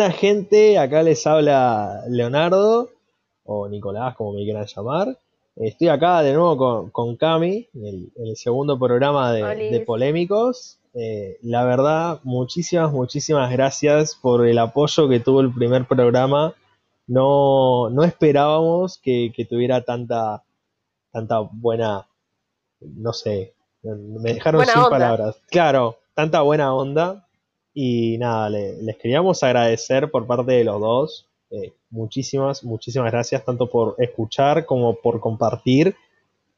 Buena gente, acá les habla Leonardo, o Nicolás, como me quieran llamar. Estoy acá de nuevo con, con Cami, en el, segundo programa de, Polémicos. Eh, la verdad, muchísimas, muchísimas gracias por el apoyo que tuvo el primer programa. No, no esperábamos que, que tuviera tanta, tanta buena, no sé, me dejaron Buena sin onda. palabras. Claro, tanta buena onda. Y nada, le- les queríamos agradecer por parte de los dos. eh, muchísimas, muchísimas gracias, tanto por escuchar como por compartir.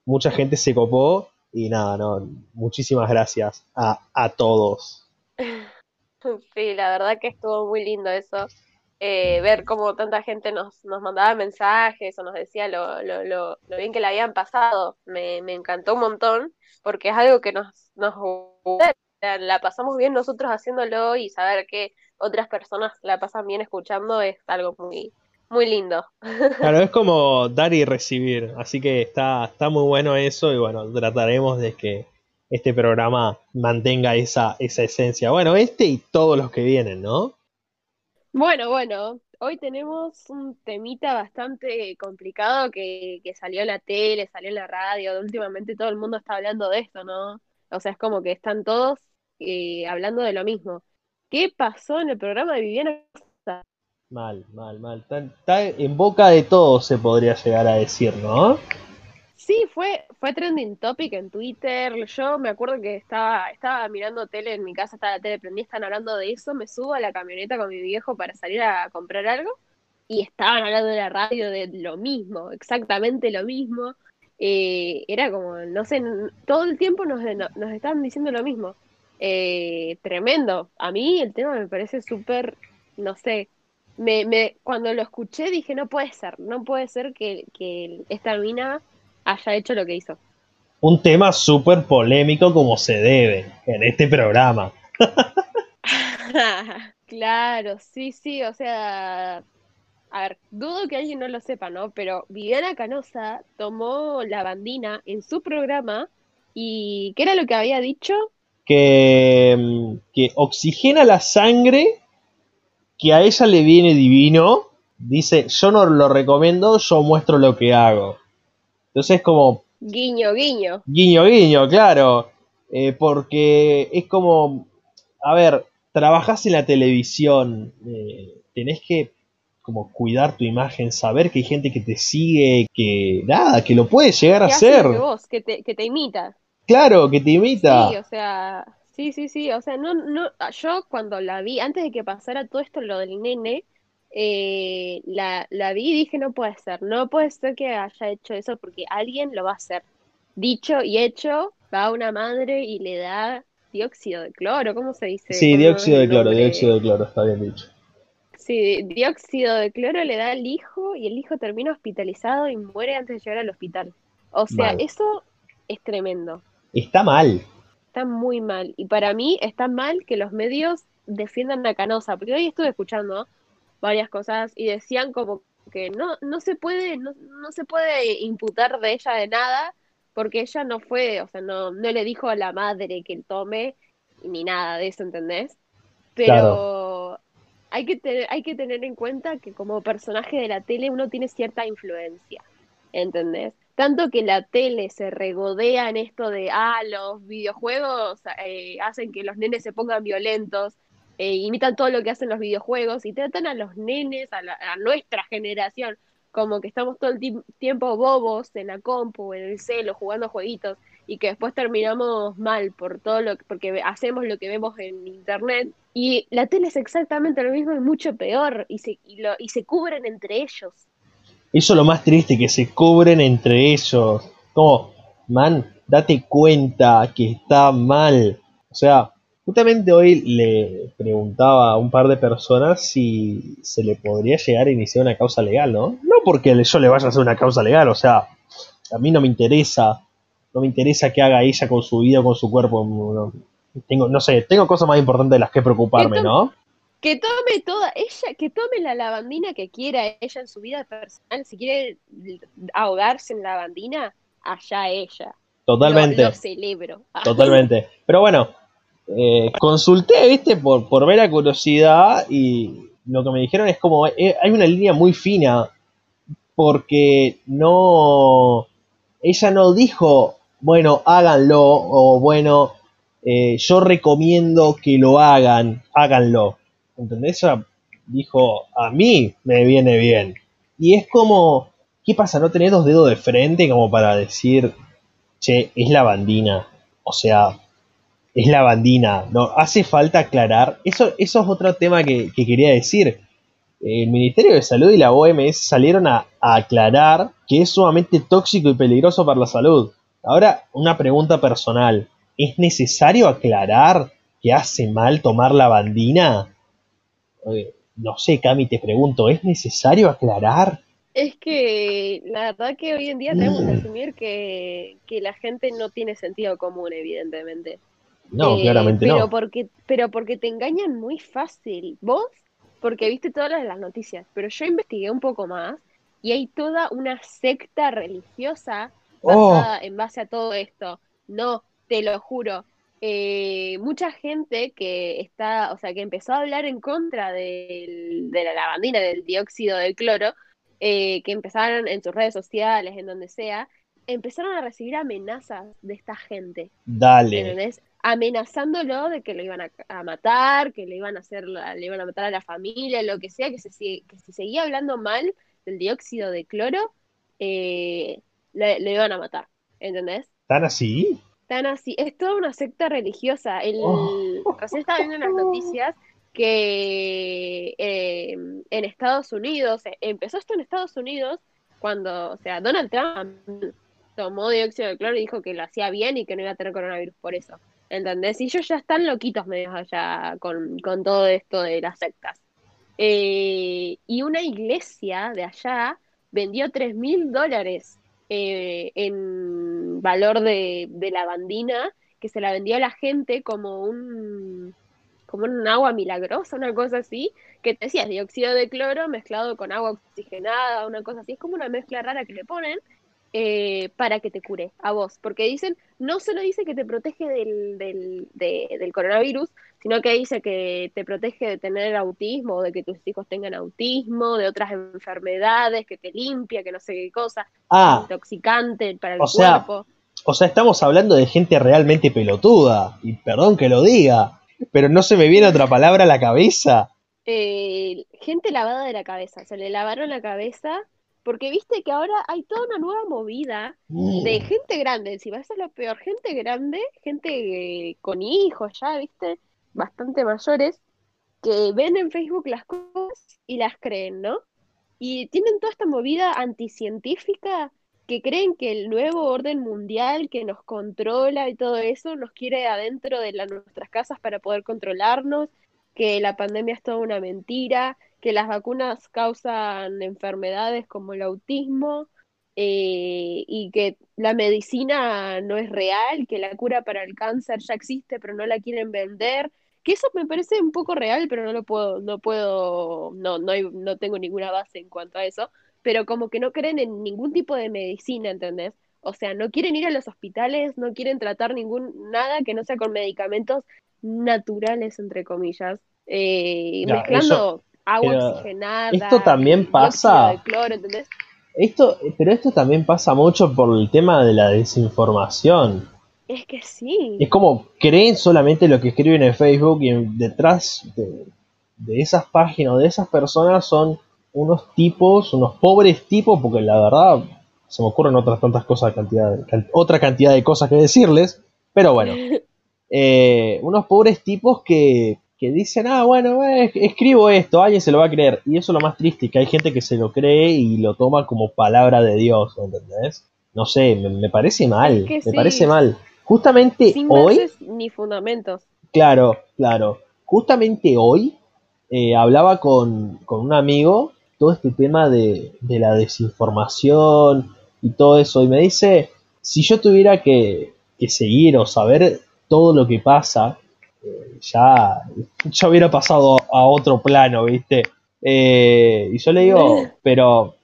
Mucha gente se copó y nada, no, muchísimas gracias a, a todos. Sí, la verdad que estuvo muy lindo eso. eh, ver cómo tanta gente nos, nos mandaba mensajes o nos decía lo, lo, lo, bien que la habían pasado. Me, me encantó un montón porque es algo que nos, nos gusta. La pasamos bien nosotros haciéndolo y saber que otras personas la pasan bien escuchando es algo muy, muy lindo. Claro, es como dar y recibir, así que está, está muy bueno eso y bueno, trataremos de que este programa mantenga esa, esa esencia. Bueno, este y todos los que vienen, ¿no? Bueno, bueno, hoy tenemos un temita bastante complicado que, que salió en la tele, salió en la radio, últimamente todo el mundo está hablando de esto, ¿no? O sea, es como que están todos eh, hablando de lo mismo. ¿Qué pasó en el programa de Viviana? Mal, mal, mal. Está, está en boca de todos, se podría llegar a decir, ¿no? Sí, fue, fue trending topic en Twitter. Yo me acuerdo que estaba, estaba mirando tele en mi casa, estaba la tele prendida, están hablando de eso. Me subo a la camioneta con mi viejo para salir a comprar algo y estaban hablando de la radio de lo mismo, exactamente lo mismo. Eh, era como, no sé, todo el tiempo nos, no- nos estaban diciendo lo mismo. Eh, tremendo. A mí el tema me parece súper, no sé, me, me, cuando lo escuché dije, no puede ser, no puede ser que, que esta mina haya hecho lo que hizo. Un tema súper polémico como se debe en este programa. Claro, sí, sí, o sea, a ver, dudo que alguien no lo sepa, ¿no? Pero Viviana Canosa tomó la bandina en su programa y ¿qué era lo que había dicho? Que, mm, que oxigena la sangre, que a ella le viene divino. Dice, yo no lo recomiendo, yo muestro lo que hago. Entonces es como, Guiño, guiño. Guiño, guiño, claro. Eh, porque es como, a ver, trabajás en la televisión, eh, tenés que como cuidar tu imagen, saber que hay gente que te sigue, que nada, que lo puede llegar a hacer. que vos, que te, que te imita. Claro, que te imita. Sí, o sea, sí, sí, sí, o sea, no, no, yo cuando la vi, antes de que pasara todo esto, lo del nene, eh, la, la vi y dije, no puede ser, no puede ser que haya hecho eso porque alguien lo va a hacer. Dicho y hecho, va una madre y le da dióxido de cloro, ¿cómo se dice? Sí, ¿Cómo dióxido de cloro, dióxido de cloro, está bien dicho. Sí, dióxido de cloro le da al hijo y el hijo termina hospitalizado y muere antes de llegar al hospital. O sea, Mal. eso es tremendo. Está mal. Está muy mal. Y para mí está mal que los medios defiendan a Canosa, porque hoy estuve escuchando varias cosas y decían como que no, no se puede, no, no se puede imputar de ella de nada, porque ella no fue, o sea, no, no le dijo a la madre que tome ni nada de eso, ¿entendés? Pero hay que tener, hay que tener en cuenta que como personaje de la tele uno tiene cierta influencia, ¿entendés? Tanto que la tele se regodea en esto de, ah, los videojuegos eh, hacen que los nenes se pongan violentos, eh, imitan todo lo que hacen los videojuegos y tratan a los nenes, a, la- nuestra generación, como que estamos todo el ti- tiempo bobos en la compu, en el celo, jugando jueguitos y que después terminamos mal por todo lo que, porque hacemos lo que vemos en internet y la tele es exactamente lo mismo y mucho peor y se, y lo, y se cubren entre ellos. Eso es lo más triste, que se cubren entre ellos. Como, man, date cuenta que está mal. O sea, justamente hoy le preguntaba a un par de personas si se le podría llegar a iniciar una causa legal, ¿no? No porque yo le vaya a hacer una causa legal, o sea, a mí no me interesa. No me interesa qué haga ella con su vida o con su cuerpo. No, tengo, no sé, tengo cosas más importantes de las que preocuparme, ¿no? Que tome toda ella, que tome la lavandina que quiera ella en su vida personal, si quiere ahogarse en lavandina, allá ella. Totalmente. Lo, lo celebro. Totalmente. Pero bueno, eh, consulté, viste, por, por mera curiosidad y lo que me dijeron es como, eh, hay una línea muy fina, porque no, ella no dijo, bueno, háganlo, o bueno, eh, yo recomiendo que lo hagan, háganlo. ¿Entendés? Dijo, a mí me viene bien. Y es como, ¿qué pasa? ¿No tenés dos dedos de frente como para decir, che, es la bandina? O sea, es la bandina. No, hace falta aclarar. Eso, eso es otro tema que, quería decir. El Ministerio de Salud y la OMS salieron a, aclarar que es sumamente tóxico y peligroso para la salud. Ahora, una pregunta personal. ¿Es necesario aclarar que hace mal tomar la bandina? No sé, Cami, te pregunto, ¿es necesario aclarar? Es que la verdad que hoy en día tenemos que mm. asumir que, que la gente no tiene sentido común, evidentemente. No, eh, claramente pero no. Porque, pero porque te engañan muy fácil. Vos, porque viste todas las noticias, pero yo investigué un poco más y hay toda una secta religiosa oh. basada en base a todo esto. No, te lo juro. Eh, mucha gente que está, o sea, que empezó a hablar en contra de la lavandina, del dióxido de cloro, eh, que empezaron en sus redes sociales, en donde sea, empezaron a recibir amenazas de esta gente. Dale. Amenazándolo de que lo iban a, matar, que le iban a hacer, le iban a matar a la familia, lo que sea, que, se, que si seguía hablando mal del dióxido de cloro, eh, le, iban a matar. ¿Entendés? ¿Tan así? Tan así. Es toda una secta religiosa. El, oh. Recién estaba viendo en las noticias que eh, en Estados Unidos, empezó esto en Estados Unidos cuando, o sea, Donald Trump tomó dióxido de cloro y dijo que lo hacía bien y que no iba a tener coronavirus por eso. ¿Entendés? Y ellos ya están loquitos medios allá con, todo esto de las sectas. Eh, y una iglesia de allá vendió 3 mil dólares eh, en valor de, de lavandina que se la vendió a la gente como un como un agua milagrosa, una cosa así, que te decías dióxido de cloro mezclado con agua oxigenada, una cosa así, es como una mezcla rara que le ponen eh, para que te cure a vos, porque dicen, no solo dice que te protege del, del, del coronavirus, sino que dice que te protege de tener autismo, de que tus hijos tengan autismo, de otras enfermedades, que te limpia, que no sé qué cosa, ah, intoxicante para el cuerpo. o sea, estamos hablando de gente realmente pelotuda, y perdón que lo diga, pero no se me viene otra palabra a la cabeza. Eh, gente lavada de la cabeza, se le lavaron la cabeza porque viste que ahora hay toda una nueva movida de mm. gente grande, si vas a lo peor, gente grande, gente eh, con hijos ya, viste, bastante mayores, que ven en Facebook las cosas y las creen, ¿no? Y tienen toda esta movida anticientífica que creen que el nuevo orden mundial que nos controla y todo eso nos quiere adentro de nuestras casas para poder controlarnos, que la pandemia es toda una mentira, que las vacunas causan enfermedades como el autismo eh, y que la medicina no es real, que la cura para el cáncer ya existe pero no la quieren vender. Que eso me parece un poco real, pero no lo puedo, no puedo, no, no, no tengo ninguna base en cuanto a eso pero como que no creen en ningún tipo de medicina, ¿entendés? O sea, no quieren ir a los hospitales, no quieren tratar ningún nada que no sea con medicamentos naturales, entre comillas, eh, mezclando agua oxigenada. Esto también pasa. Esto, pero esto también pasa mucho por el tema de la desinformación. Es que sí. Es como creen solamente lo que escriben en Facebook y detrás de, de esas páginas o de esas personas son unos tipos, unos pobres tipos, porque la verdad se me ocurren otras tantas cosas, cantidad, otra cantidad de cosas que decirles, pero bueno, eh, unos pobres tipos que, que dicen, ah, bueno, eh, escribo esto, alguien se lo va a creer, y eso es lo más triste, que hay gente que se lo cree y lo toma como palabra de Dios, ¿entendés? No sé, me, parece mal, me parece mal. Justamente hoy... Ni fundamentos. Claro, claro. Justamente hoy eh, hablaba con, con un amigo todo este tema de, la desinformación y todo eso. Y me dice, si yo tuviera que, seguir o saber todo lo que pasa, eh, ya, ya hubiera pasado a otro plano, ¿viste? Eh, y yo le digo, pero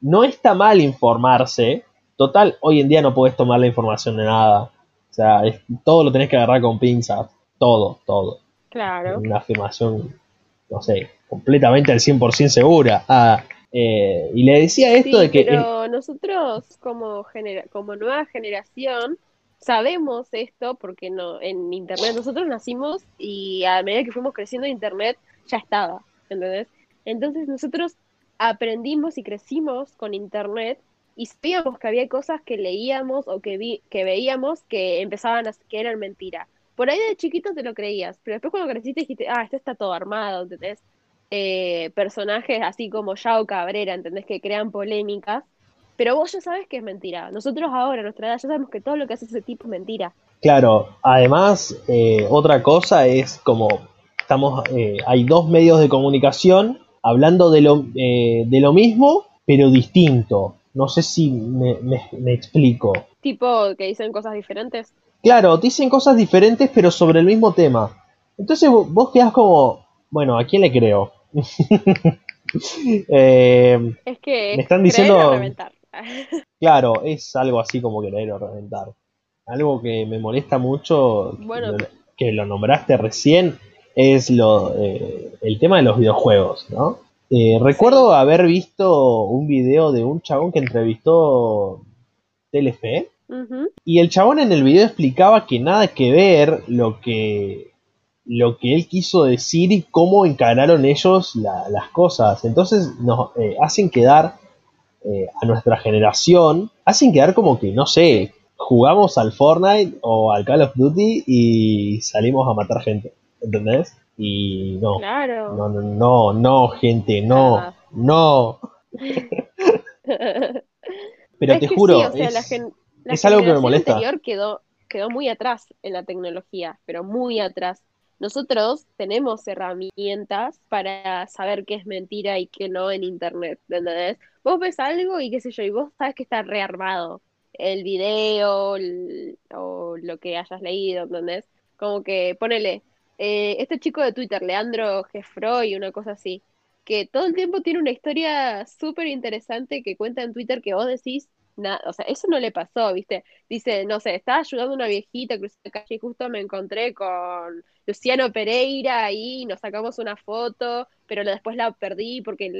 no está mal informarse. Total, hoy en día no puedes tomar la información de nada. O sea, todo lo tenés que agarrar con pinzas. Todo, todo. Claro. Una afirmación no sé, completamente al 100% segura. Ah, eh, y le decía esto de que... Pero nosotros como, genera como nueva generación sabemos esto porque no en Internet nosotros nacimos y a medida que fuimos creciendo Internet ya estaba, ¿entendés? Entonces nosotros aprendimos y crecimos con Internet y sabíamos que había cosas que leíamos o que, vi que veíamos que empezaban a que eran mentira. Por ahí de chiquito te lo creías, pero después cuando creciste dijiste, ah, esto está todo armado, ¿entendés? Eh, personajes así como Yao Cabrera, ¿entendés? Que crean polémicas. Pero vos ya sabes que es mentira. Nosotros ahora, a nuestra edad, ya sabemos que todo lo que hace ese tipo es mentira. Claro, además, eh, otra cosa es como estamos, eh, hay dos medios de comunicación hablando de lo, de lo mismo, pero distinto. No sé si me, me, explico. Tipo que dicen cosas diferentes. Claro, dicen cosas diferentes, pero sobre el mismo tema. Entonces vos quedás como, bueno, ¿a quién le creo? Eh, es que me están diciendo. Claro, es algo así como querer reventar. Algo que me molesta mucho, que lo nombraste recién, es lo, eh, el tema de los videojuegos, ¿no? Eh, recuerdo haber visto un video de un chabón que entrevistó Telefe. Y el chabón en el video explicaba que nada que ver lo que, lo que él quiso decir y cómo encararon ellos las cosas. Entonces nos eh, hacen quedar eh, a nuestra generación, hacen quedar como que, no sé, jugamos al Fortnite o al Call of Duty y salimos a matar gente. ¿Entendés? Y no. Claro. No, no, no, no, gente, no, no. Pero te juro, es, algo que me molesta. anterior quedó, quedó muy atrás en la tecnología, pero muy atrás. Nosotros tenemos herramientas para saber qué es mentira y qué no en internet, ¿entendés? Vos ves algo y qué sé yo, y vos sabes que está rearmado el video o lo que hayas leído, ¿entendés? Como que ponele, eh, este chico de Twitter, Leandro Gefroy, una cosa así, que todo el tiempo tiene una historia súper interesante que cuenta en Twitter que vos decís, nada, o sea, eso no le pasó, ¿viste? Dice, no sé, estaba ayudando a una viejita, crucé la calle y justo me encontré con Luciano Pereira y nos sacamos una foto, pero después la perdí porque,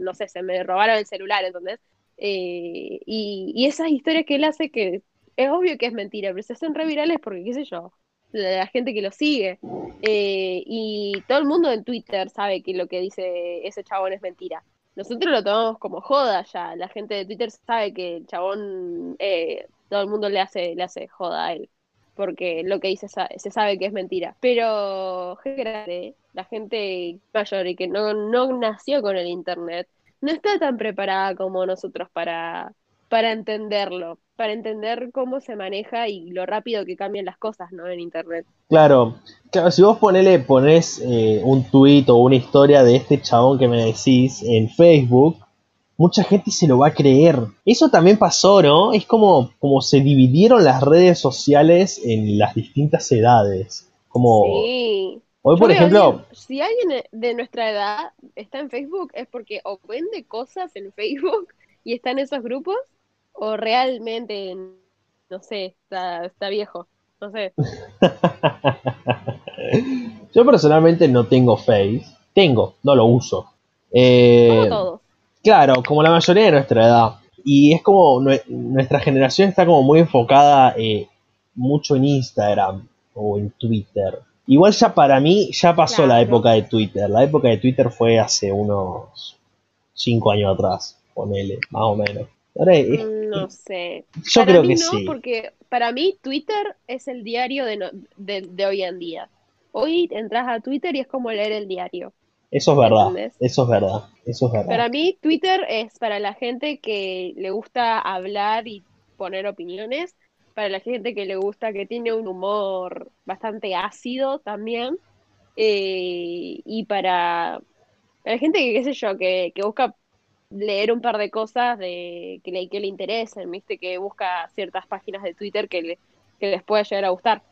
no sé, se me robaron el celular, ¿entendés? Eh, y, y esas historias que él hace que es obvio que es mentira, pero se hacen revirales porque, qué sé yo, la gente que lo sigue. Eh, y todo el mundo en Twitter sabe que lo que dice ese chabón es mentira. Nosotros lo tomamos como joda ya. La gente de Twitter sabe que el chabón, eh, todo el mundo le hace, le hace joda a él. Porque lo que dice se sabe que es mentira. Pero grande, la gente mayor y que no, no nació con el internet, no está tan preparada como nosotros para, para entenderlo para entender cómo se maneja y lo rápido que cambian las cosas, ¿no? En internet. Claro, claro si vos ponele, pones eh, un tuit o una historia de este chabón que me decís en Facebook, mucha gente se lo va a creer. Eso también pasó, ¿no? Es como, como se dividieron las redes sociales en las distintas edades. Como sí. Hoy, por ejemplo. si alguien de nuestra edad está en Facebook, es porque o vende cosas en Facebook y está en esos grupos, o realmente, no sé, está, está viejo, no sé. Yo personalmente no tengo Face, tengo, no lo uso. Eh, como Claro, como la mayoría de nuestra edad. Y es como nuestra generación está como muy enfocada eh, mucho en Instagram o en Twitter. Igual ya para mí ya pasó la época de Twitter. La época de Twitter fue hace unos 5 años atrás, ponele, más o menos. Mm, no sé. Yo para creo mí que no, sí. Porque para mí Twitter es el diario de, de, hoy en día. Hoy entras a Twitter y es como leer el diario. Eso es verdad. Eso es verdad. Eso es verdad. Para mí Twitter es para la gente que le gusta hablar y poner opiniones. Para la gente que le gusta, que tiene un humor bastante ácido también. Eh, y para, la gente que, qué sé yo, que, que busca leer un par de cosas de que le, que le interesen, viste, que busca ciertas páginas de Twitter que, le, que les pueda llegar a gustar.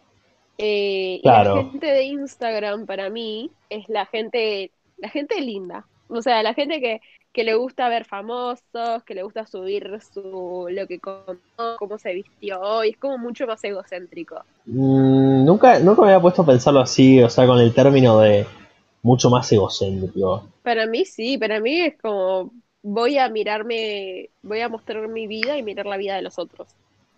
Eh, y la gente de Instagram para mí es la gente, la gente linda. O sea, la gente que, que le gusta ver famosos, que le gusta subir su lo que contó, cómo se vistió hoy, es como mucho más egocéntrico. Mm, nunca, nunca me había puesto a pensarlo así, o sea, con el término de, mucho más egocéntrico. Para mí sí, para mí es como voy a mirarme, voy a mostrar mi vida y mirar la vida de los otros.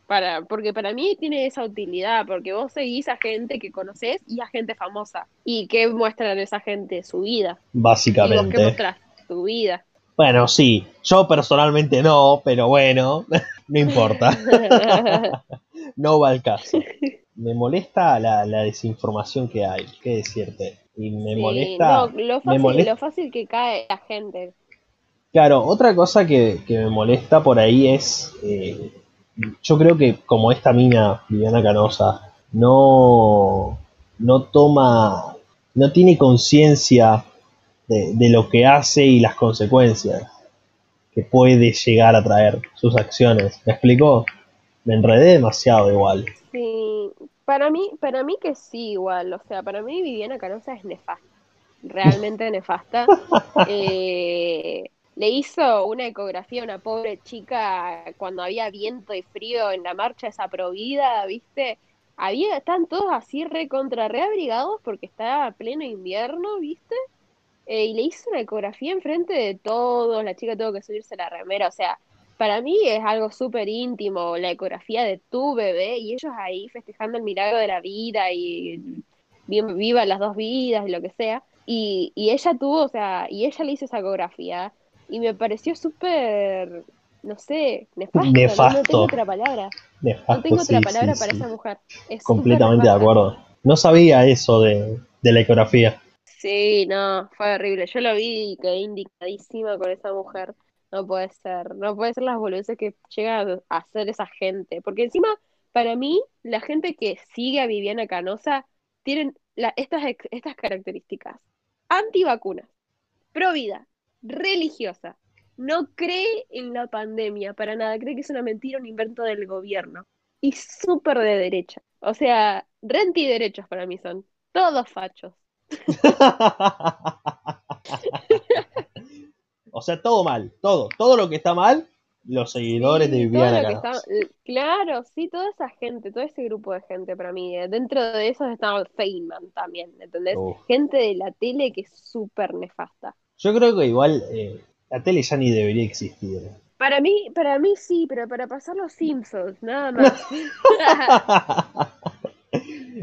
Para, porque para mí tiene esa utilidad, porque vos seguís a gente que conoces y a gente famosa. ¿Y qué muestran esa gente? Su vida. ¿Y vos qué Básicamente. mostrás? Tu vida. Bueno, sí, yo personalmente no, pero bueno, no importa. No va al caso. Me molesta la, la desinformación que hay, qué decirte. Y me Sí, molesta. no, lo me fácil, molesta- lo fácil que cae la gente. Claro, otra cosa que, que me molesta por ahí es. eh, yo creo que como esta mina, Viviana Canosa, no, no toma. no tiene conciencia de, de lo que hace y las consecuencias que puede llegar a traer sus acciones. ¿Me explicó? Me enredé demasiado igual. Sí, para mí, para mí que sí, igual. O sea, para mí Viviana Canosa es nefasta. Realmente nefasta. Eh, le hizo una ecografía a una pobre chica cuando había viento y frío en la marcha esa ¿viste? Había, están todos así re contra reabrigados porque está pleno invierno, ¿viste? Eh, y le hizo una ecografía enfrente de todos, la chica tuvo que subirse la remera, o sea, para mí es algo súper íntimo, la ecografía de tu bebé y ellos ahí festejando el milagro de la vida y bien, viva las dos vidas y lo que sea. Y, y ella tuvo, o sea, y ella le hizo esa ecografía y me pareció súper, no sé, nefasto, no- no, Nefasto. tengo otra palabra, Nefasto, no tengo otra sí, palabra sí, para sí. esa mujer. Es Completamente de acuerdo. No sabía eso de, de la ecografía. Sí, no, fue horrible. Yo lo vi y quedé indignadísima con esa mujer. No puede ser, no puede ser las boludeces que llega a hacer esa gente. Porque encima, para mí, la gente que sigue a Viviana Canosa tienen la- estas, estas características. Antivacunas, pro vida, religiosa, no cree en la pandemia para nada, cree que es una mentira, un invento del gobierno. Y súper de derecha. O sea, renti derechos para mí son. Todos fachos. o sea, todo mal, todo, todo lo que está mal, los seguidores de Viviana está- l- claro, sí, toda esa gente, todo ese grupo de gente para mí. eh, Dentro de esos estaba Feynman también, ¿entendés? Uf. Gente de la tele que es súper nefasta. Yo creo que igual eh, la tele ya ni debería existir. Para mí, para mí sí, pero para pasar los Simpsons, nada más.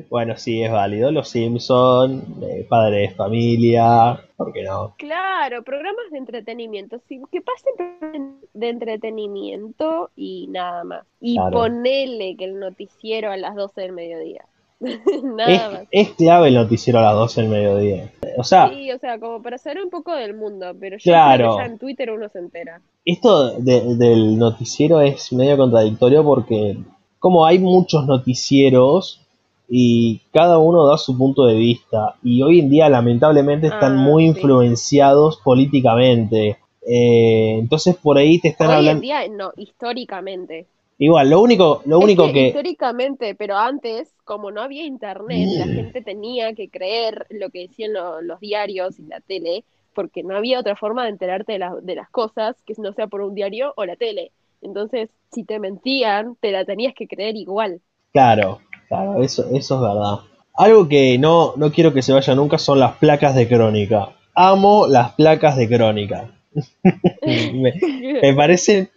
bueno, sí, es válido. Los Simpson, eh, Padre de Familia, ¿por qué no? Claro, programas de entretenimiento, sí, que pasen de entretenimiento y nada más. Y Claro. ponele que el noticiero a las 12 del mediodía. Nada Es, más. es clave el noticiero a las 12 del mediodía. O sea, Sí, o sea, como para saber un poco del mundo, pero yo Claro. creo que ya en Twitter uno se entera. esto de- del noticiero es medio contradictorio porque como hay muchos noticieros y cada uno da su punto de vista y hoy en día lamentablemente están Ah, muy sí. influenciados políticamente. Eh, entonces por ahí te están Hoy en hablando... día, no, históricamente. Igual, lo único, lo Es único que que... históricamente, pero antes, como no había internet, la Mm. gente tenía que creer lo que decían lo- los diarios y la tele, porque no había otra forma de enterarte de, la- de las cosas que no sea por un diario o la tele. Entonces, si te mentían, te la tenías que creer igual. Claro, claro, eso, eso es verdad. Algo que no, no quiero que se vaya nunca son las placas de crónica. Amo las placas de crónica. me, me parecen,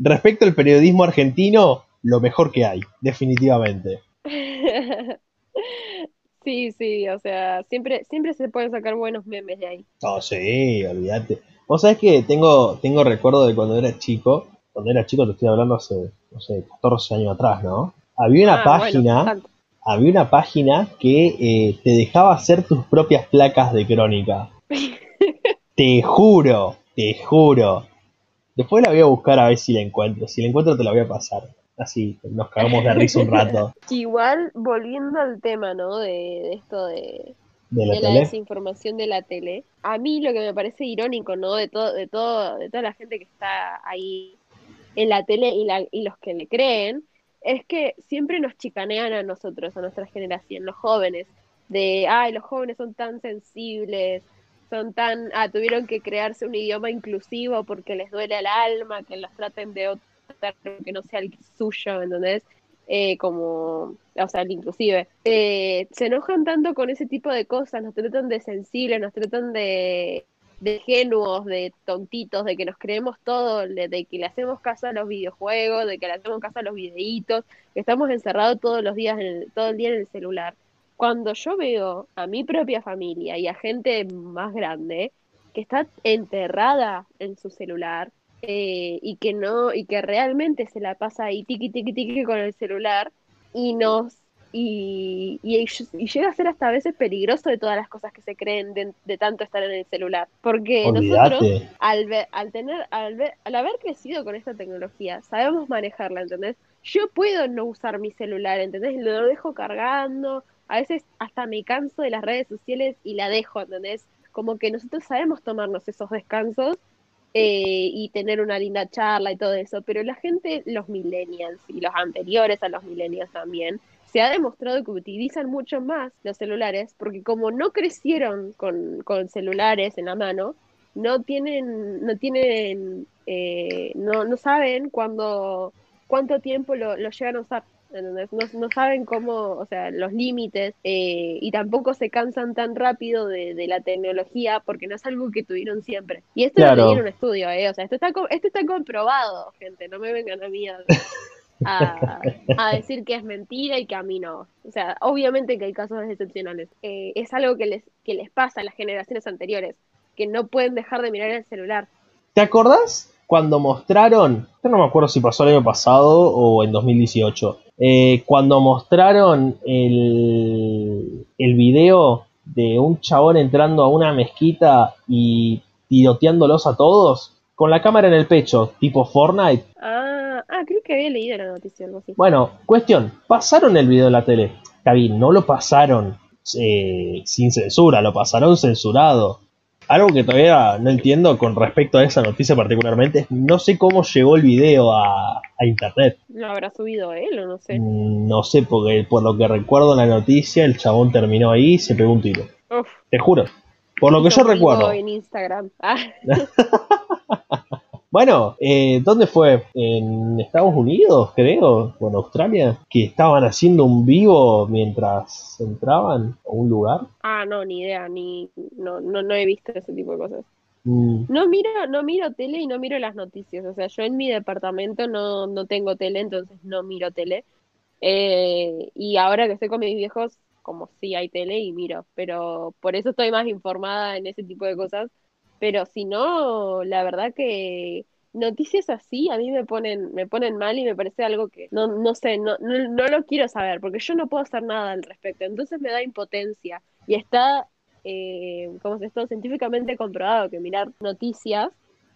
respecto al periodismo argentino, lo mejor que hay, definitivamente. Sí, sí, o sea, siempre, siempre se pueden sacar buenos memes de ahí. Oh, sí, olvídate. Vos sabés que tengo, tengo recuerdo de cuando era chico, cuando era chico te estoy hablando hace, no sé, 14 años atrás, ¿no? Había una Ah, página, había una página que eh, te dejaba hacer tus propias placas de crónica. Te juro, te juro. Después la voy a buscar a ver si la encuentro. Si la encuentro te la voy a pasar. Así, nos cagamos de risa un rato. Igual, volviendo al tema, ¿no? De, de esto de, De la de la tele. desinformación de la tele. A mí lo que me parece irónico, ¿no? De todo, de todo, de toda la gente que está ahí en la tele y, la, y los que le creen, es que siempre nos chicanean a nosotros, a nuestra generación, los jóvenes, de, ay, los jóvenes son tan sensibles, son tan, ah, tuvieron que crearse un idioma inclusivo porque les duele al alma, que los traten de otra que no sea el suyo, ¿entendés? eh, como, o sea, inclusive, eh, se enojan tanto con ese tipo de cosas, nos tratan de sensibles, nos tratan de, de genuos, de tontitos, de que nos creemos todo, de, que le hacemos caso a los videojuegos, de que le hacemos caso a los videitos, que estamos encerrados todos los días, en todo el día en el celular. Cuando yo veo a mi propia familia y a gente más grande que está enterrada en su celular, eh, y que no, y que realmente se la pasa ahí tiki tiki tiki con el celular y nos y, y, llega a ser hasta a veces peligroso de todas las cosas que se creen de, tanto estar en el celular. Porque nosotros, al, al tener, al, ver, al haber crecido con esta tecnología, sabemos manejarla, ¿entendés? Yo puedo no usar mi celular, ¿entendés? Lo dejo cargando, a veces hasta me canso de las redes sociales y la dejo, ¿entendés? Como que nosotros sabemos tomarnos esos descansos eh, y tener una linda charla y todo eso, pero la gente, los millennials y los anteriores a los millennials también, se ha demostrado que utilizan mucho más los celulares porque como no crecieron con, con celulares en la mano, no tienen, no tienen, eh, no, no saben cuándo, cuánto tiempo lo, lo llegan a usar. No, saben cómo, o sea, los límites eh, y tampoco se cansan tan rápido de, la tecnología porque no es algo que tuvieron siempre. Y esto lo leí en un estudio, ¿eh? O sea, esto está, esto está comprobado, gente, no me vengan a mí a, a, decir que es mentira y que a mí no. O sea, obviamente que hay casos excepcionales. Eh, es algo que les, que les pasa a las generaciones anteriores, que no pueden dejar de mirar el celular. ¿Te acordás cuando mostraron, yo no me acuerdo si pasó el año pasado o en 2018, eh, cuando mostraron el, el video de un chabón entrando a una mezquita y tiroteándolos a todos con la cámara en el pecho, tipo Fortnite. Ah, ah creo que había leído la noticia, algo así. Bueno, cuestión, pasaron el video de la tele. Está no lo pasaron eh, sin censura, lo pasaron censurado. Algo que todavía no entiendo con respecto a esa noticia particularmente es no sé cómo llegó el video a, internet. ¿Lo habrá subido él o no sé? Mm, no sé, porque por lo que recuerdo en la noticia, el chabón terminó ahí y se pegó un tiro. Te juro. Por lo que yo recuerdo. En Instagram. Ah. Bueno, eh, ¿dónde fue? En Estados Unidos, creo, o en Australia, que estaban haciendo un vivo mientras entraban a un lugar. Ah, no, ni idea, ni no, no, no he visto ese tipo de cosas. Mm. No miro, no miro tele y no miro las noticias. O sea, yo en mi departamento no, no tengo tele, entonces no miro tele. Eh, y ahora que estoy con mis viejos, como sí hay tele y miro, pero por eso estoy más informada en ese tipo de cosas pero si no, la verdad que noticias así a mí me ponen, me ponen mal y me parece algo que no, no sé, no, no, lo quiero saber, porque yo no puedo hacer nada al respecto. Entonces me da impotencia. Y está, eh, como se está científicamente comprobado que mirar noticias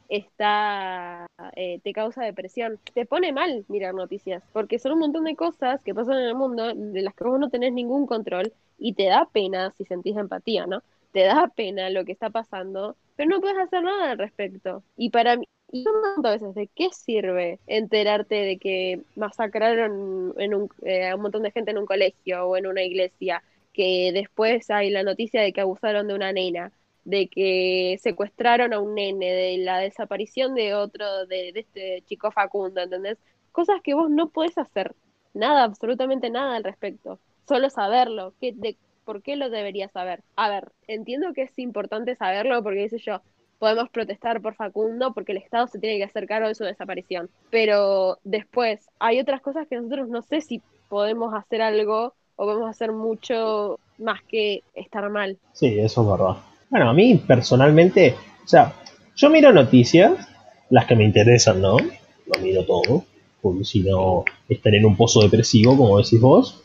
está eh, te causa depresión. Te pone mal mirar noticias, porque son un montón de cosas que pasan en el mundo de las que vos no tenés ningún control y te da pena si sentís empatía, ¿no? Te da pena lo que está pasando pero no puedes hacer nada al respecto. Y para mí, y un veces, ¿de qué sirve enterarte de que masacraron en un, eh, a un montón de gente en un colegio o en una iglesia? Que después hay la noticia de que abusaron de una nena, de que secuestraron a un nene, de la desaparición de otro, de, este chico Facundo, ¿entendés? Cosas que vos no puedes hacer nada, absolutamente nada al respecto. Solo saberlo, que, de ¿por qué lo debería saber? A ver, entiendo que es importante saberlo porque, dice yo, podemos protestar por Facundo porque el Estado se tiene que hacer cargo de su desaparición. Pero después hay otras cosas que nosotros no sé si podemos hacer algo o podemos hacer mucho más que estar mal. Sí, eso es verdad. Bueno, a mí personalmente, o sea, yo miro noticias, las que me interesan, ¿no? Lo miro todo, porque si no en un pozo depresivo, como decís vos.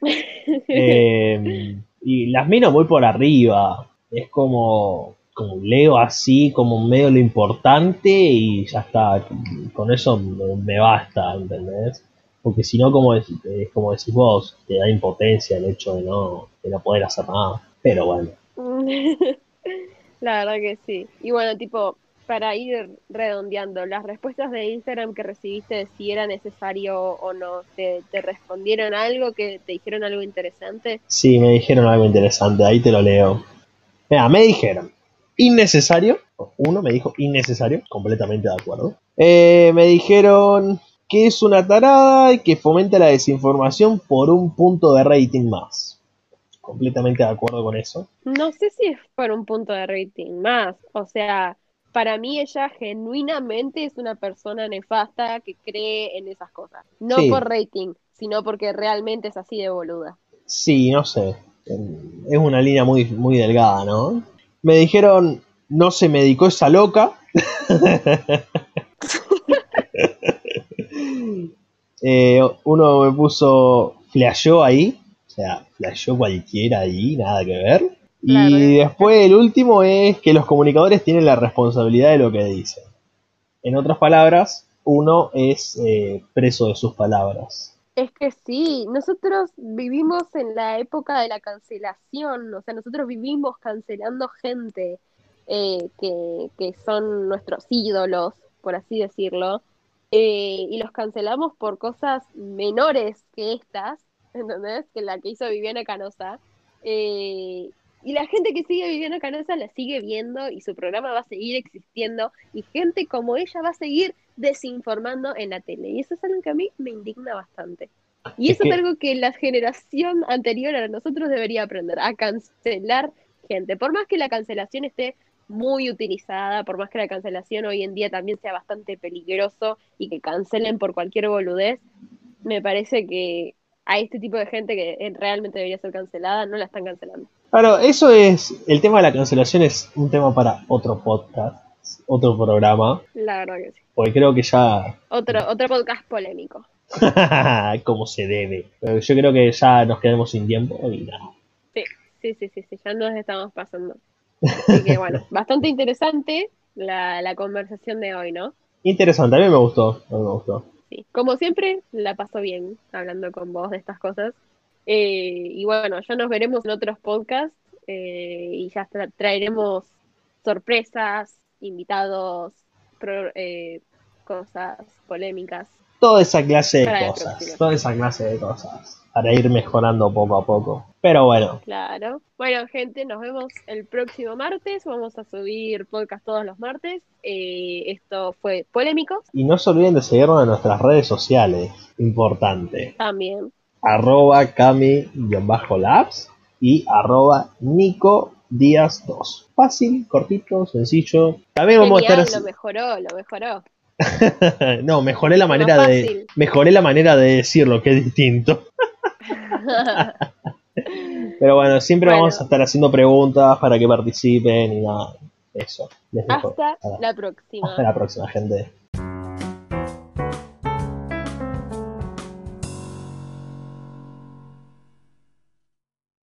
Em, y las miro muy por arriba. Es como, como leo así, como medio lo importante y ya está. Con eso me, basta, ¿entendés? Porque si no, como, es, como decís vos, te da impotencia el hecho de no, de no poder hacer nada. Pero bueno. La verdad que sí. Y bueno, tipo, para ir redondeando, las respuestas de Instagram que recibiste de si era necesario o no, ¿te, respondieron algo, que te dijeron algo interesante? Sí, me dijeron algo interesante, ahí te lo leo. Mira, me dijeron, innecesario, uno me dijo innecesario, completamente de acuerdo. Eh, me dijeron que es una tarada y que fomenta la desinformación por un punto de rating más. Completamente de acuerdo con eso. No sé si es por un punto de rating más. O sea, para mí ella genuinamente es una persona nefasta que cree en esas cosas. No Sí. por rating, sino porque realmente es así de boluda. Sí, no sé. Es una línea muy, muy delgada, ¿no? Me dijeron, no se medicó esa loca. Eh, uno me puso, flasheó ahí. O sea, flasheó cualquiera ahí, nada que ver. Claro, y después el último es que los comunicadores tienen la responsabilidad de lo que dicen. En otras palabras, uno es eh, preso de sus palabras. Es que sí, nosotros vivimos en la época de la cancelación, o sea, nosotros vivimos cancelando gente eh, que, que son nuestros ídolos, por así decirlo, eh, y los cancelamos por cosas menores que estas, ¿entendés? Que la que hizo Viviana Canosa. Eh, y la gente que sigue Viviana Canosa la sigue viendo y su programa va a seguir existiendo y gente como ella va a seguir desinformando en la tele. Y eso es algo que a mí me indigna bastante. Y Es eso es algo que la generación anterior a nosotros debería aprender, a cancelar gente. Por más que la cancelación esté muy utilizada, por más que la cancelación hoy en día también sea bastante peligroso y que cancelen por cualquier boludez, me parece que a este tipo de gente que realmente debería ser cancelada, no la están cancelando. Claro, eso es. El tema de la cancelación es un tema para otro podcast, otro programa. La verdad que sí. Porque creo que ya. Otro, otro podcast polémico. como se debe. Pero yo creo que ya nos quedamos sin tiempo y nada. Sí, sí, sí, sí, sí, ya nos estamos pasando. Así que bueno, bastante interesante la, la conversación de hoy, ¿no? Interesante, a mí me gustó. A mí me gustó. Sí, como siempre, la paso bien hablando con vos de estas cosas. Eh, y bueno, ya nos veremos en otros podcasts eh, y ya tra- traeremos sorpresas, invitados, pro- eh, cosas polémicas. Toda esa clase de cosas. Toda esa clase de cosas. Para ir mejorando poco a poco. Pero bueno, Claro. Bueno, gente, nos vemos el próximo martes. Vamos a subir podcast todos los martes. Eh, esto fue Polémicos y no se olviden de seguirnos en nuestras redes sociales. Importante. también. Arroba Cami-Labs y arroba Nico Díaz 2. Fácil, cortito, sencillo. También vamos a estar. lo mejoró, lo mejoró. no, mejoré la manera de. Mejoré la manera de decirlo, que es distinto. Pero bueno, siempre Bueno. vamos a estar haciendo preguntas para que participen y nada. Eso. Hasta la próxima. Hasta la próxima, gente.